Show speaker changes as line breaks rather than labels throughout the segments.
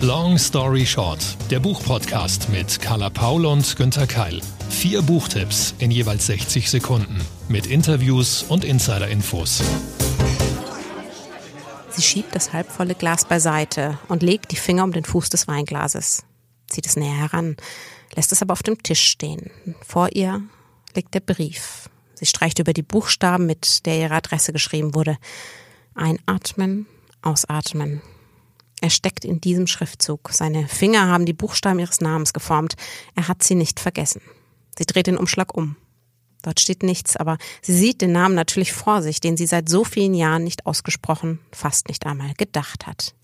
Long Story Short, der Buchpodcast mit Carla Paul und Günther Keil. Vier Buchtipps in jeweils 60 Sekunden mit Interviews und Insider-Infos.
Sie schiebt das halbvolle Glas beiseite und legt die Finger um den Fuß des Weinglases. Zieht es näher heran, lässt es aber auf dem Tisch stehen. Vor ihr liegt der Brief. Sie streicht über die Buchstaben, mit der ihre Adresse geschrieben wurde. Einatmen, ausatmen. Er steckt in diesem Schriftzug. Seine Finger haben die Buchstaben ihres Namens geformt. Er hat sie nicht vergessen. Sie dreht den Umschlag um. Dort steht nichts, aber sie sieht den Namen natürlich vor sich, den sie seit so vielen Jahren nicht ausgesprochen, fast nicht einmal gedacht hat.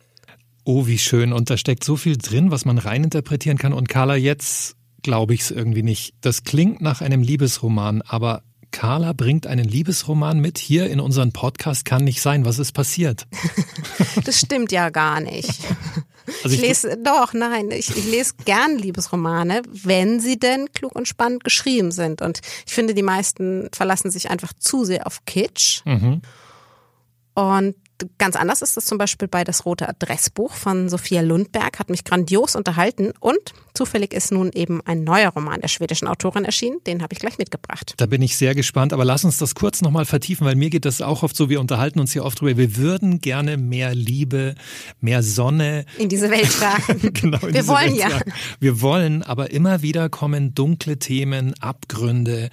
Oh, wie schön. Und da steckt so viel drin, was man reininterpretieren kann. Und Carla, jetzt glaube ich es irgendwie nicht. Das klingt nach einem Liebesroman, aber Carla bringt einen Liebesroman mit hier in unseren Podcast. Kann nicht sein. Was ist passiert?
das stimmt ja gar nicht. Also ich, ich lese, doch, nein, ich, ich lese gern Liebesromane, wenn sie denn klug und spannend geschrieben sind. Und ich finde, die meisten verlassen sich einfach zu sehr auf Kitsch. Mhm. Und ganz anders ist das zum Beispiel bei Das Rote Adressbuch von Sophia Lundberg, hat mich grandios unterhalten und zufällig ist nun eben ein neuer Roman der schwedischen Autorin erschienen, den habe ich gleich mitgebracht.
Da bin ich sehr gespannt, aber lass uns das kurz nochmal vertiefen, weil mir geht das auch oft so, wir unterhalten uns hier oft drüber, wir würden gerne mehr Liebe, mehr Sonne
in diese Welt tragen. genau, wir wollen ja.
Wir wollen, aber immer wieder kommen dunkle Themen, Abgründe,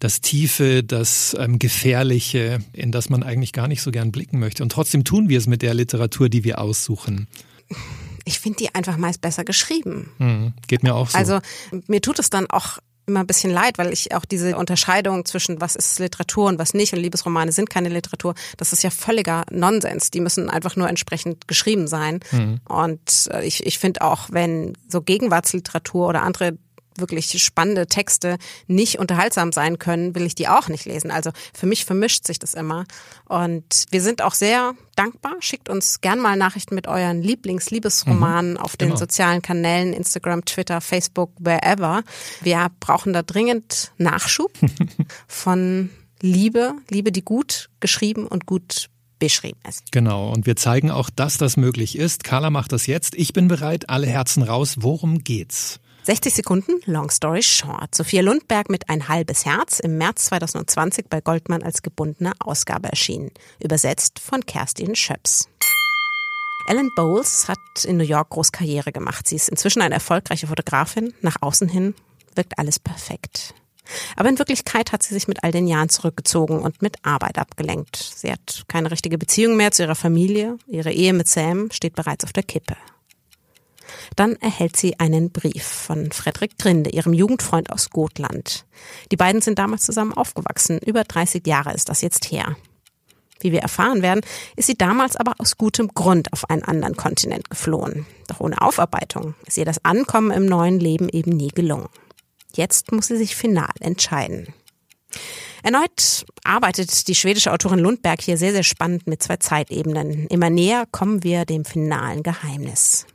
das Tiefe, das ähm, Gefährliche, in das man eigentlich gar nicht so gern blicken möchte und trotzdem tun wir es mit der Literatur, die wir aussuchen.
Ich finde die einfach meist besser geschrieben.
Mhm, geht mir auch so.
Also mir tut es dann auch immer ein bisschen leid, weil ich auch diese Unterscheidung zwischen was ist Literatur und was nicht und Liebesromane sind keine Literatur, das ist ja völliger Nonsens. Die müssen einfach nur entsprechend geschrieben sein. Mhm. Und äh, ich, ich finde auch, wenn so Gegenwartsliteratur oder andere wirklich spannende Texte nicht unterhaltsam sein können, will ich die auch nicht lesen. Also für mich vermischt sich das immer. Und wir sind auch sehr dankbar. Schickt uns gern mal Nachrichten mit euren Lieblingsliebesromanen mhm, auf den genau. sozialen Kanälen, Instagram, Twitter, Facebook, wherever. Wir brauchen da dringend Nachschub von Liebe, Liebe, die gut geschrieben und gut beschrieben ist.
Genau, und wir zeigen auch, dass das möglich ist. Carla macht das jetzt. Ich bin bereit, alle Herzen raus. Worum geht's?
60 Sekunden, Long Story Short. Sophia Lundberg mit Ein halbes Herz im März 2020 bei Goldman als gebundene Ausgabe erschienen. Übersetzt von Kerstin Schöps. Ellen Bowles hat in New York groß Karriere gemacht. Sie ist inzwischen eine erfolgreiche Fotografin. Nach außen hin wirkt alles perfekt. Aber in Wirklichkeit hat sie sich mit all den Jahren zurückgezogen und mit Arbeit abgelenkt. Sie hat keine richtige Beziehung mehr zu ihrer Familie. Ihre Ehe mit Sam steht bereits auf der Kippe. Dann erhält sie einen Brief von Frederik Grinde, ihrem Jugendfreund aus Gotland. Die beiden sind damals zusammen aufgewachsen. Über 30 Jahre ist das jetzt her. Wie wir erfahren werden, ist sie damals aber aus gutem Grund auf einen anderen Kontinent geflohen. Doch ohne Aufarbeitung ist ihr das Ankommen im neuen Leben eben nie gelungen. Jetzt muss sie sich final entscheiden. Erneut arbeitet die schwedische Autorin Lundberg hier sehr, sehr spannend mit zwei Zeitebenen. Immer näher kommen wir dem finalen Geheimnis.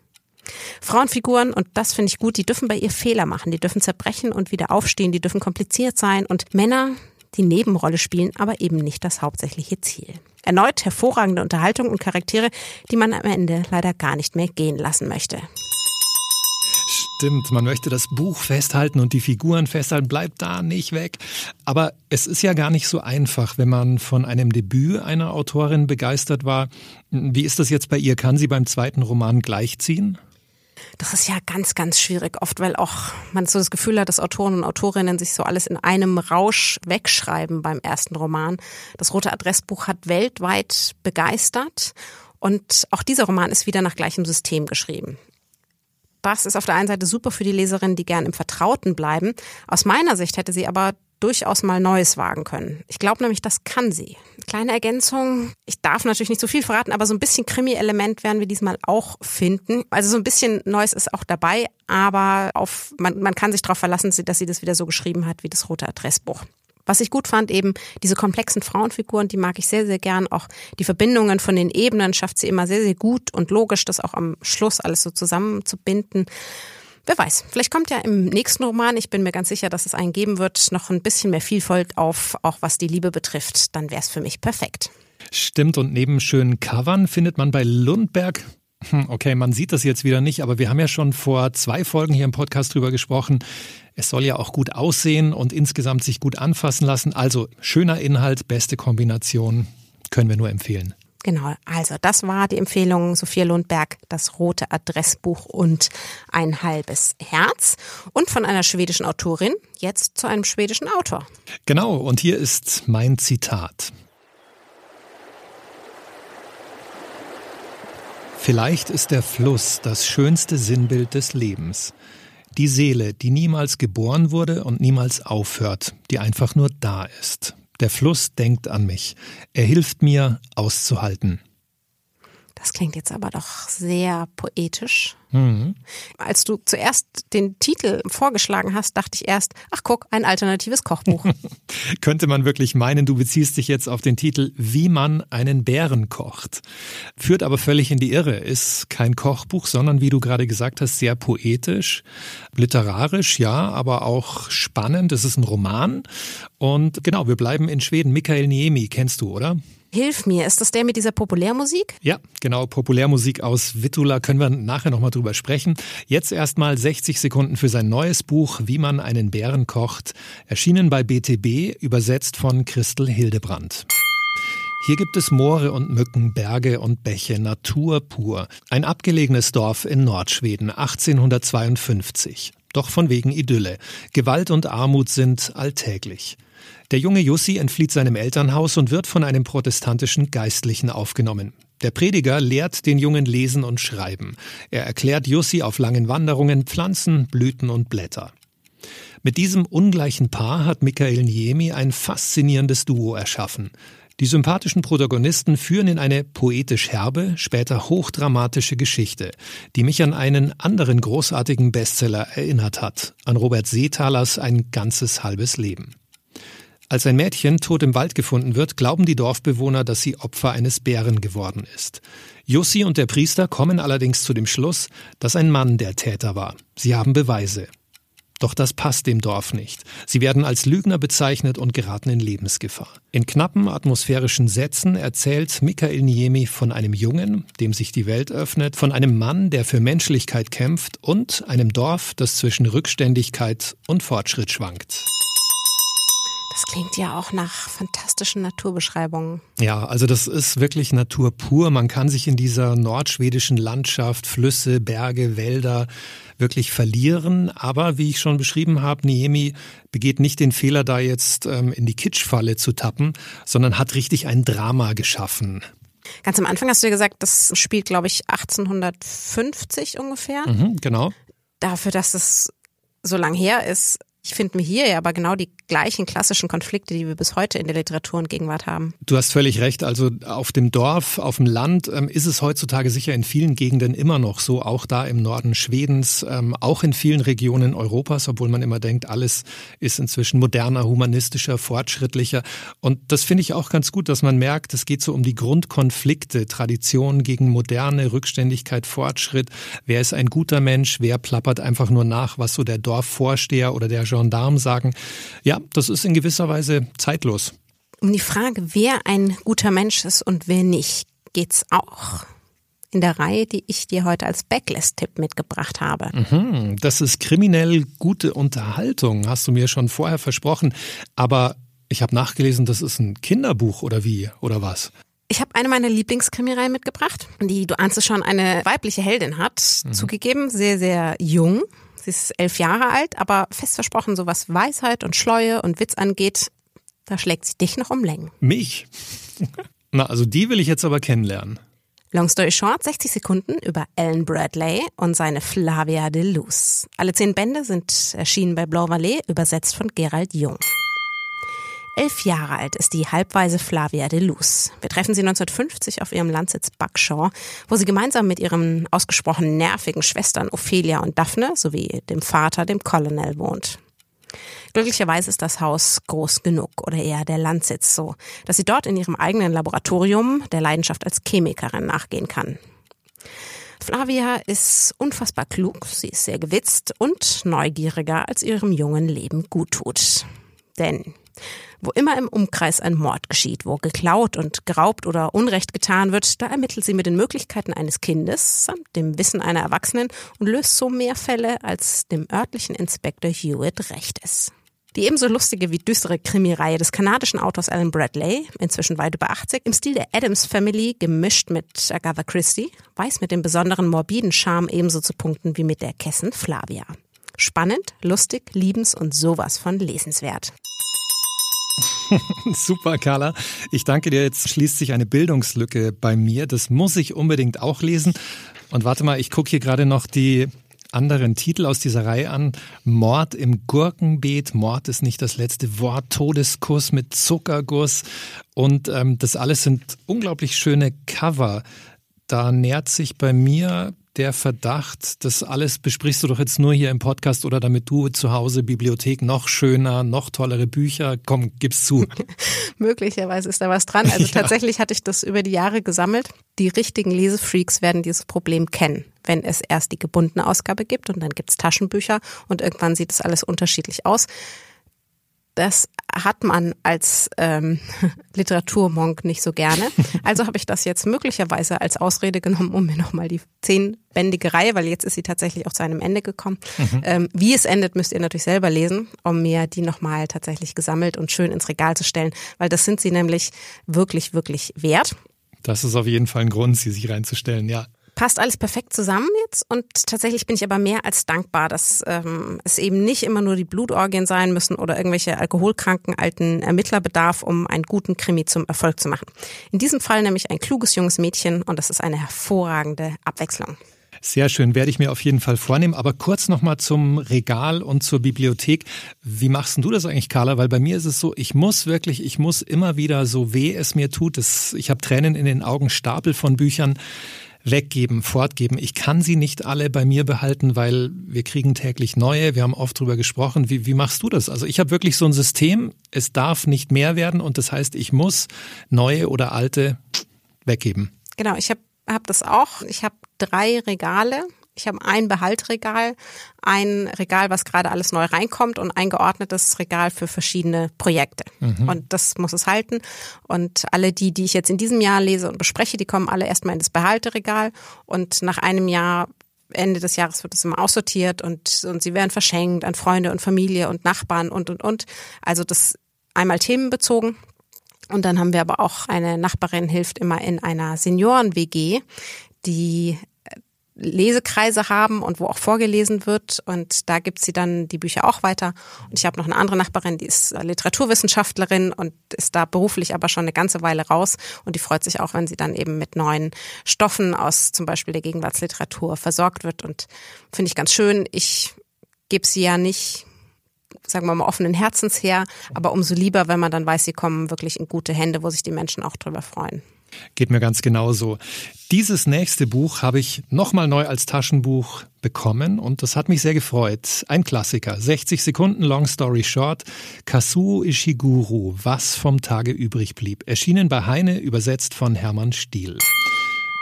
Frauenfiguren, und das finde ich gut, die dürfen bei ihr Fehler machen, die dürfen zerbrechen und wieder aufstehen, die dürfen kompliziert sein und Männer, die Nebenrolle spielen, aber eben nicht das hauptsächliche Ziel. Erneut hervorragende Unterhaltung und Charaktere, die man am Ende leider gar nicht mehr gehen lassen möchte.
Stimmt, man möchte das Buch festhalten und die Figuren festhalten, bleibt da nicht weg. Aber es ist ja gar nicht so einfach, wenn man von einem Debüt einer Autorin begeistert war. Wie ist das jetzt bei ihr? Kann sie beim zweiten Roman gleichziehen?
Das ist ja ganz, ganz schwierig, oft weil auch man so das Gefühl hat, dass Autoren und Autorinnen sich so alles in einem Rausch wegschreiben beim ersten Roman. Das Rote Adressbuch hat weltweit begeistert und auch dieser Roman ist wieder nach gleichem System geschrieben. Das ist auf der einen Seite super für die Leserinnen, die gern im Vertrauten bleiben. Aus meiner Sicht hätte sie aber durchaus mal Neues wagen können. Ich glaube nämlich, das kann sie. Kleine Ergänzung. Ich darf natürlich nicht so viel verraten, aber so ein bisschen Krimi-Element werden wir diesmal auch finden. Also so ein bisschen Neues ist auch dabei, aber auf, man, man kann sich darauf verlassen, dass sie das wieder so geschrieben hat wie das rote Adressbuch. Was ich gut fand, eben diese komplexen Frauenfiguren, die mag ich sehr, sehr gern. Auch die Verbindungen von den Ebenen schafft sie immer sehr, sehr gut und logisch, das auch am Schluss alles so zusammenzubinden. Wer weiß, vielleicht kommt ja im nächsten Roman, ich bin mir ganz sicher, dass es einen geben wird, noch ein bisschen mehr Vielfalt auf, auch was die Liebe betrifft. Dann wäre es für mich perfekt.
Stimmt, und neben schönen Covern findet man bei Lundberg Hm, okay, man sieht das jetzt wieder nicht, aber wir haben ja schon vor zwei Folgen hier im Podcast drüber gesprochen. Es soll ja auch gut aussehen und insgesamt sich gut anfassen lassen. Also schöner Inhalt, beste Kombination, können wir nur empfehlen.
Genau, also das war die Empfehlung Sophia Lundberg, das rote Adressbuch und ein halbes Herz. Und von einer schwedischen Autorin jetzt zu einem schwedischen Autor.
Genau, und hier ist mein Zitat. Vielleicht ist der Fluss das schönste Sinnbild des Lebens. Die Seele, die niemals geboren wurde und niemals aufhört, die einfach nur da ist. Der Fluss denkt an mich. Er hilft mir auszuhalten.
Das klingt jetzt aber doch sehr poetisch. Mhm. Als du zuerst den Titel vorgeschlagen hast, dachte ich erst, ach guck, ein alternatives Kochbuch.
Könnte man wirklich meinen, du beziehst dich jetzt auf den Titel Wie man einen Bären kocht. Führt aber völlig in die Irre, ist kein Kochbuch, sondern wie du gerade gesagt hast, sehr poetisch, literarisch, ja, aber auch spannend. Es ist ein Roman. Und genau, wir bleiben in Schweden. Mikael Niemi kennst du, oder?
Hilf mir, ist das der mit dieser Populärmusik?
Ja, genau, Populärmusik aus Wittula können wir nachher nochmal drüber sprechen. Jetzt erstmal 60 Sekunden für sein neues Buch Wie man einen Bären kocht, erschienen bei BTB, übersetzt von Christel Hildebrand. Hier gibt es Moore und Mücken, Berge und Bäche, Natur pur. Ein abgelegenes Dorf in Nordschweden, 1852. Doch von wegen Idylle. Gewalt und Armut sind alltäglich. Der junge Jussi entflieht seinem Elternhaus und wird von einem protestantischen Geistlichen aufgenommen. Der Prediger lehrt den Jungen Lesen und Schreiben. Er erklärt Jussi auf langen Wanderungen Pflanzen, Blüten und Blätter. Mit diesem ungleichen Paar hat Michael Niemi ein faszinierendes Duo erschaffen. Die sympathischen Protagonisten führen in eine poetisch herbe, später hochdramatische Geschichte, die mich an einen anderen großartigen Bestseller erinnert hat, an Robert Seethalers Ein ganzes halbes Leben. Als ein Mädchen tot im Wald gefunden wird, glauben die Dorfbewohner, dass sie Opfer eines Bären geworden ist. Jussi und der Priester kommen allerdings zu dem Schluss, dass ein Mann der Täter war. Sie haben Beweise. Doch das passt dem Dorf nicht. Sie werden als Lügner bezeichnet und geraten in Lebensgefahr. In knappen atmosphärischen Sätzen erzählt Michael Niemi von einem Jungen, dem sich die Welt öffnet, von einem Mann, der für Menschlichkeit kämpft und einem Dorf, das zwischen Rückständigkeit und Fortschritt schwankt.
Das klingt ja auch nach fantastischen Naturbeschreibungen.
Ja, also das ist wirklich Natur pur. Man kann sich in dieser nordschwedischen Landschaft, Flüsse, Berge, Wälder wirklich verlieren. Aber wie ich schon beschrieben habe, Niemi begeht nicht den Fehler, da jetzt ähm, in die Kitschfalle zu tappen, sondern hat richtig ein Drama geschaffen.
Ganz am Anfang hast du ja gesagt, das spielt, glaube ich, 1850 ungefähr.
Mhm, genau.
Dafür, dass es so lang her ist, ich finde mir hier ja aber genau die gleichen klassischen Konflikte, die wir bis heute in der Literatur und Gegenwart haben.
Du hast völlig recht. Also auf dem Dorf, auf dem Land ähm, ist es heutzutage sicher in vielen Gegenden immer noch so, auch da im Norden Schwedens, ähm, auch in vielen Regionen Europas, obwohl man immer denkt, alles ist inzwischen moderner, humanistischer, fortschrittlicher. Und das finde ich auch ganz gut, dass man merkt, es geht so um die Grundkonflikte, Tradition gegen moderne, Rückständigkeit, Fortschritt. Wer ist ein guter Mensch? Wer plappert einfach nur nach, was so der Dorfvorsteher oder der Gendarm sagen. Ja, das ist in gewisser Weise zeitlos.
Um die Frage, wer ein guter Mensch ist und wer nicht, geht's auch in der Reihe, die ich dir heute als Backlist-Tipp mitgebracht habe.
Mhm, das ist kriminell gute Unterhaltung, hast du mir schon vorher versprochen. Aber ich habe nachgelesen, das ist ein Kinderbuch oder wie oder was?
Ich habe eine meiner Lieblingskrimireihen mitgebracht, die, du ahnst es schon, eine weibliche Heldin hat. Mhm. Zugegeben, sehr, sehr jung, Sie ist elf Jahre alt, aber fest versprochen, so was Weisheit und Schleue und Witz angeht, da schlägt sie dich noch um Längen.
Mich? Na, also die will ich jetzt aber kennenlernen.
Long story short, 60 Sekunden über Alan Bradley und seine Flavia de Luz. Alle zehn Bände sind erschienen bei Blanc Vallée, übersetzt von Gerald Jung. Elf Jahre alt ist die halbweise Flavia de Luz. Wir treffen sie 1950 auf ihrem Landsitz Buckshaw, wo sie gemeinsam mit ihren ausgesprochen nervigen Schwestern Ophelia und Daphne sowie dem Vater, dem Colonel, wohnt. Glücklicherweise ist das Haus groß genug oder eher der Landsitz so, dass sie dort in ihrem eigenen Laboratorium der Leidenschaft als Chemikerin nachgehen kann. Flavia ist unfassbar klug, sie ist sehr gewitzt und neugieriger, als ihrem jungen Leben gut tut. Denn Wo immer im Umkreis ein Mord geschieht, wo geklaut und geraubt oder Unrecht getan wird, da ermittelt sie mit den Möglichkeiten eines Kindes samt dem Wissen einer Erwachsenen und löst so mehr Fälle, als dem örtlichen Inspektor Hewitt recht ist. Die ebenso lustige wie düstere Krimireihe des kanadischen Autors Alan Bradley, inzwischen weit über 80, im Stil der Adams Family, gemischt mit Agatha Christie, weiß mit dem besonderen morbiden Charme ebenso zu punkten wie mit der Kessen Flavia. Spannend, lustig, liebens und sowas von lesenswert.
Super, Carla. Ich danke dir. Jetzt schließt sich eine Bildungslücke bei mir. Das muss ich unbedingt auch lesen. Und warte mal, ich gucke hier gerade noch die anderen Titel aus dieser Reihe an. Mord im Gurkenbeet, Mord ist nicht das letzte Wort, Todeskuss mit Zuckerguss. Und ähm, das alles sind unglaublich schöne Cover. Da nährt sich bei mir der Verdacht, das alles besprichst du doch jetzt nur hier im Podcast oder damit du zu Hause Bibliothek noch schöner, noch tollere Bücher, komm, gib's zu.
Möglicherweise ist da was dran. Also ja. tatsächlich hatte ich das über die Jahre gesammelt. Die richtigen Lesefreaks werden dieses Problem kennen, wenn es erst die gebundene Ausgabe gibt und dann gibt's Taschenbücher und irgendwann sieht es alles unterschiedlich aus das hat man als ähm, Literaturmonk nicht so gerne. Also habe ich das jetzt möglicherweise als Ausrede genommen, um mir nochmal die zehnbändige Reihe, weil jetzt ist sie tatsächlich auch zu einem Ende gekommen. Mhm. Ähm, wie es endet, müsst ihr natürlich selber lesen, um mir die nochmal tatsächlich gesammelt und schön ins Regal zu stellen, weil das sind sie nämlich wirklich, wirklich wert.
Das ist auf jeden Fall ein Grund, sie sich reinzustellen, ja
passt alles perfekt zusammen jetzt und tatsächlich bin ich aber mehr als dankbar, dass ähm, es eben nicht immer nur die Blutorgien sein müssen oder irgendwelche alkoholkranken alten Ermittler bedarf, um einen guten Krimi zum Erfolg zu machen. In diesem Fall nämlich ein kluges junges Mädchen und das ist eine hervorragende Abwechslung.
Sehr schön, werde ich mir auf jeden Fall vornehmen. Aber kurz nochmal zum Regal und zur Bibliothek. Wie machst du das eigentlich, Carla? Weil bei mir ist es so, ich muss wirklich, ich muss immer wieder, so weh es mir tut, das, ich habe Tränen in den Augen, Stapel von Büchern weggeben, fortgeben. Ich kann sie nicht alle bei mir behalten, weil wir kriegen täglich neue. Wir haben oft drüber gesprochen. Wie, wie machst du das? Also ich habe wirklich so ein System, es darf nicht mehr werden und das heißt, ich muss neue oder alte weggeben.
Genau, ich habe hab das auch. Ich habe drei Regale ich habe ein Behaltregal, ein Regal, was gerade alles neu reinkommt und ein geordnetes Regal für verschiedene Projekte. Mhm. Und das muss es halten. Und alle die, die ich jetzt in diesem Jahr lese und bespreche, die kommen alle erstmal in das Behalteregal. Und nach einem Jahr Ende des Jahres wird es immer aussortiert und, und sie werden verschenkt an Freunde und Familie und Nachbarn und, und, und. Also das einmal themenbezogen. Und dann haben wir aber auch eine Nachbarin hilft immer in einer Senioren-WG, die Lesekreise haben und wo auch vorgelesen wird. Und da gibt sie dann die Bücher auch weiter. Und ich habe noch eine andere Nachbarin, die ist Literaturwissenschaftlerin und ist da beruflich aber schon eine ganze Weile raus. Und die freut sich auch, wenn sie dann eben mit neuen Stoffen aus zum Beispiel der Gegenwartsliteratur versorgt wird. Und finde ich ganz schön. Ich gebe sie ja nicht sagen wir mal, offenen Herzens her, aber umso lieber, wenn man dann weiß, sie kommen wirklich in gute Hände, wo sich die Menschen auch drüber freuen.
Geht mir ganz genauso. Dieses nächste Buch habe ich nochmal neu als Taschenbuch bekommen und das hat mich sehr gefreut. Ein Klassiker, 60 Sekunden Long Story Short, Kazuo Ishiguro, Was vom Tage übrig blieb, erschienen bei Heine, übersetzt von Hermann Stiel.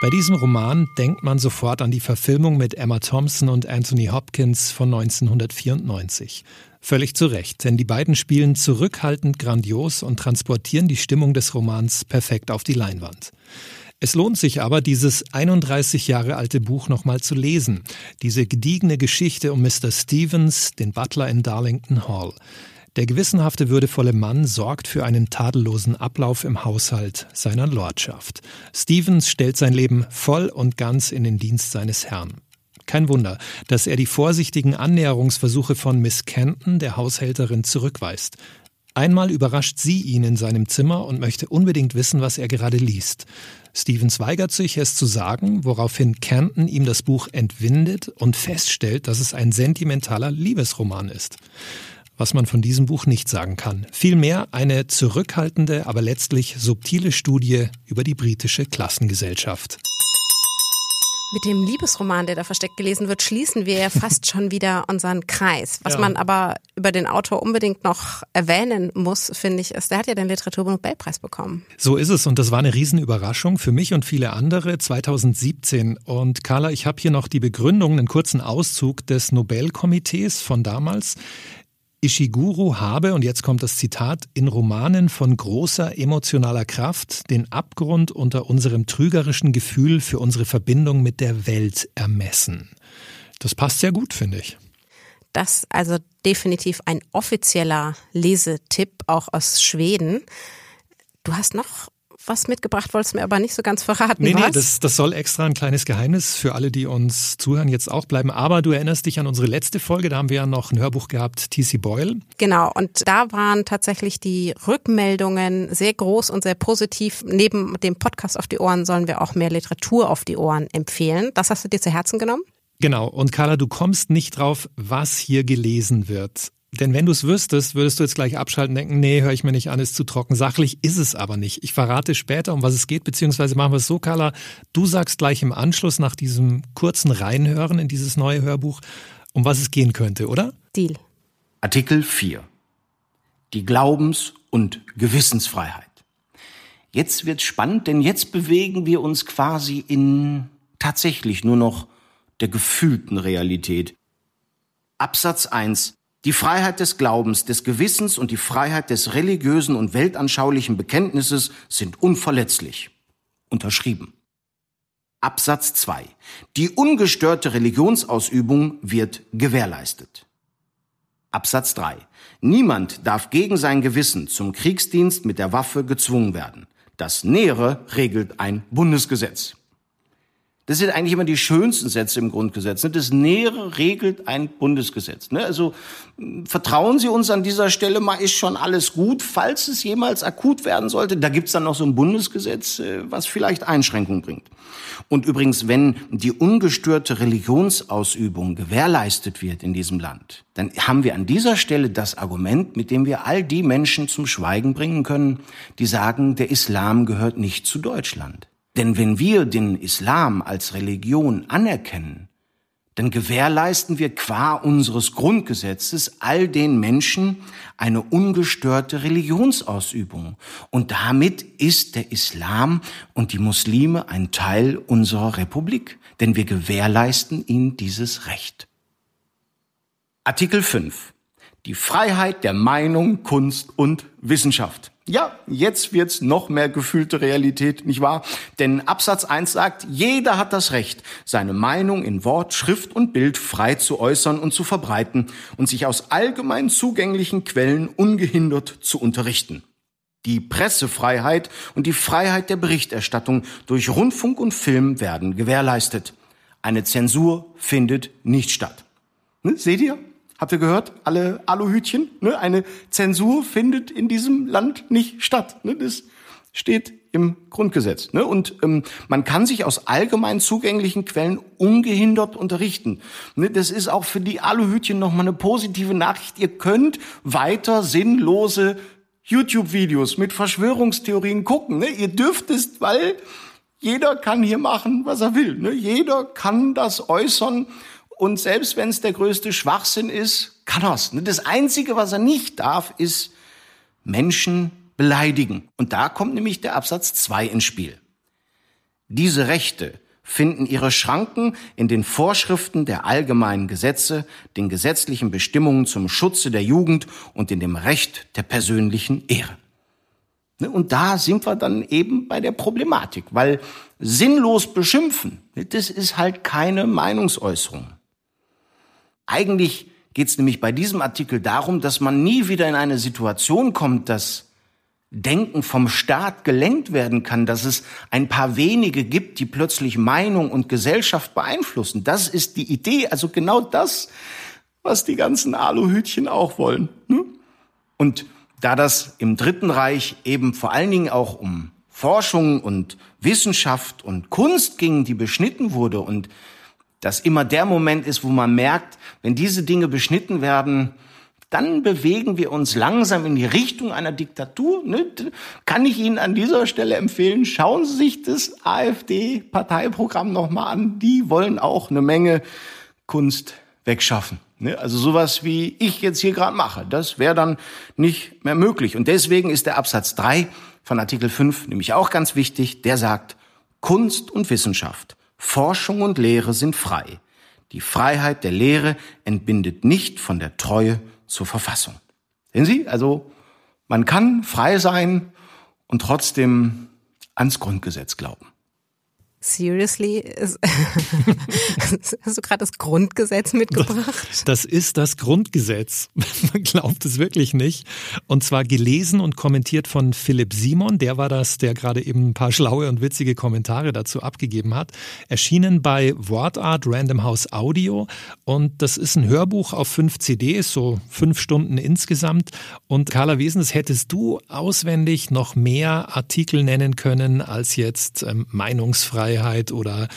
Bei diesem Roman denkt man sofort an die Verfilmung mit Emma Thompson und Anthony Hopkins von 1994. Völlig zu Recht, denn die beiden spielen zurückhaltend grandios und transportieren die Stimmung des Romans perfekt auf die Leinwand. Es lohnt sich aber, dieses 31 Jahre alte Buch nochmal zu lesen. Diese gediegene Geschichte um Mr. Stevens, den Butler in Darlington Hall. Der gewissenhafte, würdevolle Mann sorgt für einen tadellosen Ablauf im Haushalt seiner Lordschaft. Stevens stellt sein Leben voll und ganz in den Dienst seines Herrn. Kein Wunder, dass er die vorsichtigen Annäherungsversuche von Miss Kenton, der Haushälterin, zurückweist. Einmal überrascht sie ihn in seinem Zimmer und möchte unbedingt wissen, was er gerade liest. Stevens weigert sich, es zu sagen, woraufhin Kenton ihm das Buch entwindet und feststellt, dass es ein sentimentaler Liebesroman ist. Was man von diesem Buch nicht sagen kann. Vielmehr eine zurückhaltende, aber letztlich subtile Studie über die britische Klassengesellschaft.
Mit dem Liebesroman, der da versteckt gelesen wird, schließen wir ja fast schon wieder unseren Kreis. Was ja. man aber über den Autor unbedingt noch erwähnen muss, finde ich, ist, der hat ja den Literaturnobelpreis bekommen.
So ist es und das war eine Riesenüberraschung für mich und viele andere 2017. Und Carla, ich habe hier noch die Begründung, einen kurzen Auszug des Nobelkomitees von damals. Ishiguro habe, und jetzt kommt das Zitat, in Romanen von großer emotionaler Kraft den Abgrund unter unserem trügerischen Gefühl für unsere Verbindung mit der Welt ermessen. Das passt sehr gut, finde ich.
Das also definitiv ein offizieller Lesetipp, auch aus Schweden. Du hast noch was mitgebracht, wolltest mir aber nicht so ganz verraten.
Nee,
was?
nee, das, das soll extra ein kleines Geheimnis für alle, die uns zuhören, jetzt auch bleiben. Aber du erinnerst dich an unsere letzte Folge, da haben wir ja noch ein Hörbuch gehabt, T.C. Boyle.
Genau, und da waren tatsächlich die Rückmeldungen sehr groß und sehr positiv. Neben dem Podcast auf die Ohren sollen wir auch mehr Literatur auf die Ohren empfehlen. Das hast du dir zu Herzen genommen?
Genau, und Carla, du kommst nicht drauf, was hier gelesen wird. Denn wenn du es wüsstest, würdest du jetzt gleich abschalten und denken, nee, höre ich mir nicht an, ist zu trocken. Sachlich ist es aber nicht. Ich verrate später, um was es geht, beziehungsweise machen wir es so, Carla. Du sagst gleich im Anschluss nach diesem kurzen Reinhören in dieses neue Hörbuch, um was es gehen könnte, oder?
Deal.
Artikel 4. Die Glaubens- und Gewissensfreiheit. Jetzt wird spannend, denn jetzt bewegen wir uns quasi in tatsächlich nur noch der gefühlten Realität. Absatz 1 die Freiheit des Glaubens, des Gewissens und die Freiheit des religiösen und weltanschaulichen Bekenntnisses sind unverletzlich. Unterschrieben. Absatz 2. Die ungestörte Religionsausübung wird gewährleistet. Absatz 3. Niemand darf gegen sein Gewissen zum Kriegsdienst mit der Waffe gezwungen werden. Das Nähere regelt ein Bundesgesetz. Das sind eigentlich immer die schönsten Sätze im Grundgesetz. Ne? Das Nähere regelt ein Bundesgesetz. Ne? Also vertrauen Sie uns an dieser Stelle mal, ist schon alles gut. Falls es jemals akut werden sollte, da gibt's dann noch so ein Bundesgesetz, äh, was vielleicht Einschränkungen bringt. Und übrigens, wenn die ungestörte Religionsausübung gewährleistet wird in diesem Land, dann haben wir an dieser Stelle das Argument, mit dem wir all die Menschen zum Schweigen bringen können, die sagen, der Islam gehört nicht zu Deutschland. Denn wenn wir den Islam als Religion anerkennen, dann gewährleisten wir qua unseres Grundgesetzes all den Menschen eine ungestörte Religionsausübung. Und damit ist der Islam und die Muslime ein Teil unserer Republik, denn wir gewährleisten ihnen dieses Recht. Artikel 5. Die Freiheit der Meinung, Kunst und Wissenschaft. Ja, jetzt wird's noch mehr gefühlte Realität, nicht wahr? Denn Absatz 1 sagt, jeder hat das Recht, seine Meinung in Wort, Schrift und Bild frei zu äußern und zu verbreiten und sich aus allgemein zugänglichen Quellen ungehindert zu unterrichten. Die Pressefreiheit und die Freiheit der Berichterstattung durch Rundfunk und Film werden gewährleistet. Eine Zensur findet nicht statt. Ne, seht ihr? Habt ihr gehört? Alle Aluhütchen. Ne? Eine Zensur findet in diesem Land nicht statt. Ne? Das steht im Grundgesetz. Ne? Und ähm, man kann sich aus allgemein zugänglichen Quellen ungehindert unterrichten. Ne? Das ist auch für die Aluhütchen nochmal eine positive Nachricht. Ihr könnt weiter sinnlose YouTube-Videos mit Verschwörungstheorien gucken. Ne? Ihr dürft es, weil jeder kann hier machen, was er will. Ne? Jeder kann das äußern und selbst wenn es der größte Schwachsinn ist, kann er's. Ne? Das Einzige, was er nicht darf, ist Menschen beleidigen. Und da kommt nämlich der Absatz 2 ins Spiel. Diese Rechte finden ihre Schranken in den Vorschriften der allgemeinen Gesetze, den gesetzlichen Bestimmungen zum Schutze der Jugend und in dem Recht der persönlichen Ehre. Ne? Und da sind wir dann eben bei der Problematik, weil sinnlos beschimpfen, das ist halt keine Meinungsäußerung. Eigentlich geht es nämlich bei diesem Artikel darum, dass man nie wieder in eine Situation kommt, dass Denken vom Staat gelenkt werden kann, dass es ein paar wenige gibt, die plötzlich Meinung und Gesellschaft beeinflussen. Das ist die Idee, also genau das, was die ganzen Aluhütchen auch wollen. Ne? Und da das im Dritten Reich eben vor allen Dingen auch um Forschung und Wissenschaft und Kunst ging, die beschnitten wurde und das immer der Moment ist, wo man merkt, wenn diese Dinge beschnitten werden, dann bewegen wir uns langsam in die Richtung einer Diktatur. Ne? Kann ich Ihnen an dieser Stelle empfehlen, schauen Sie sich das AfD-Parteiprogramm nochmal an. Die wollen auch eine Menge Kunst wegschaffen. Ne? Also sowas, wie ich jetzt hier gerade mache, das wäre dann nicht mehr möglich. Und deswegen ist der Absatz 3 von Artikel 5 nämlich auch ganz wichtig. Der sagt, Kunst und Wissenschaft Forschung und Lehre sind frei. Die Freiheit der Lehre entbindet nicht von der Treue zur Verfassung. Sehen Sie, also man kann frei sein und trotzdem ans Grundgesetz glauben.
Seriously? Hast du gerade das Grundgesetz mitgebracht?
Das ist das Grundgesetz. Man glaubt es wirklich nicht. Und zwar gelesen und kommentiert von Philipp Simon. Der war das, der gerade eben ein paar schlaue und witzige Kommentare dazu abgegeben hat. Erschienen bei Wortart Random House Audio. Und das ist ein Hörbuch auf fünf CDs, so fünf Stunden insgesamt. Und Carla Wesens, hättest du auswendig noch mehr Artikel nennen können als jetzt ähm, Meinungsfreiheit? Freiheit oder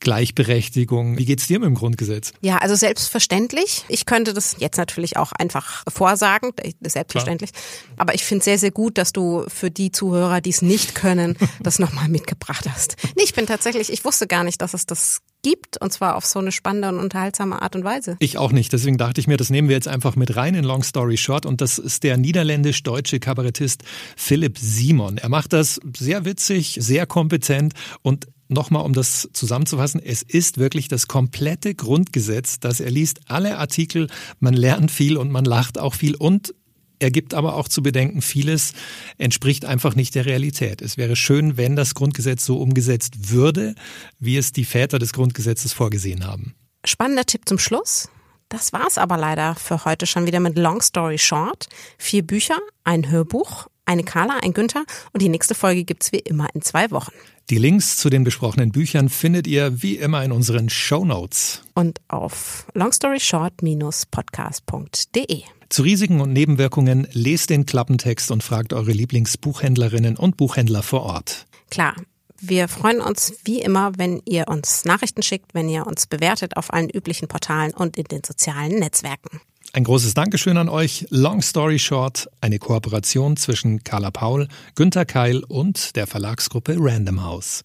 Gleichberechtigung. Wie geht's dir mit dem Grundgesetz?
Ja, also selbstverständlich. Ich könnte das jetzt natürlich auch einfach vorsagen, selbstverständlich. Klar. Aber ich finde sehr, sehr gut, dass du für die Zuhörer, die es nicht können, das nochmal mitgebracht hast. Nee, ich bin tatsächlich, ich wusste gar nicht, dass es das gibt und zwar auf so eine spannende und unterhaltsame Art und Weise.
Ich auch nicht. Deswegen dachte ich mir, das nehmen wir jetzt einfach mit rein in Long Story Short und das ist der niederländisch-deutsche Kabarettist Philipp Simon. Er macht das sehr witzig, sehr kompetent und nochmal, um das zusammenzufassen, es ist wirklich das komplette Grundgesetz, dass er liest alle Artikel, man lernt viel und man lacht auch viel und er gibt aber auch zu bedenken, vieles entspricht einfach nicht der Realität. Es wäre schön, wenn das Grundgesetz so umgesetzt würde, wie es die Väter des Grundgesetzes vorgesehen haben.
Spannender Tipp zum Schluss. Das war's aber leider für heute schon wieder mit Long Story Short. Vier Bücher, ein Hörbuch, eine Carla, ein Günther und die nächste Folge gibt's wie immer in zwei Wochen.
Die Links zu den besprochenen Büchern findet ihr wie immer in unseren Show Notes.
Und auf longstoryshort-podcast.de.
Zu Risiken und Nebenwirkungen lest den Klappentext und fragt eure Lieblingsbuchhändlerinnen und Buchhändler vor Ort.
Klar. Wir freuen uns wie immer, wenn ihr uns Nachrichten schickt, wenn ihr uns bewertet auf allen üblichen Portalen und in den sozialen Netzwerken.
Ein großes Dankeschön an euch. Long Story Short, eine Kooperation zwischen Carla Paul, Günter Keil und der Verlagsgruppe Random House.